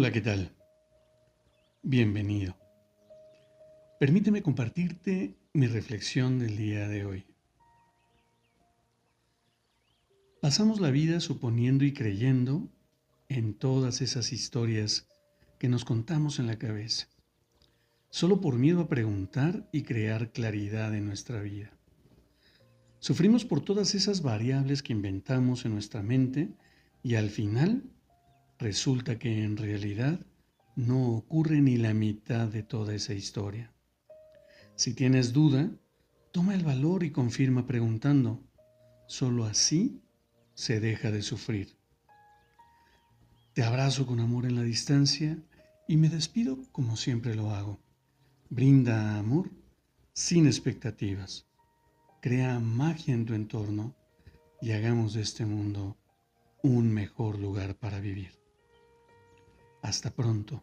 Hola, ¿qué tal? Bienvenido. Permíteme compartirte mi reflexión del día de hoy. Pasamos la vida suponiendo y creyendo en todas esas historias que nos contamos en la cabeza, solo por miedo a preguntar y crear claridad en nuestra vida. Sufrimos por todas esas variables que inventamos en nuestra mente y al final Resulta que en realidad no ocurre ni la mitad de toda esa historia. Si tienes duda, toma el valor y confirma preguntando. Solo así se deja de sufrir. Te abrazo con amor en la distancia y me despido como siempre lo hago. Brinda amor sin expectativas. Crea magia en tu entorno y hagamos de este mundo un mejor lugar para vivir. Hasta pronto.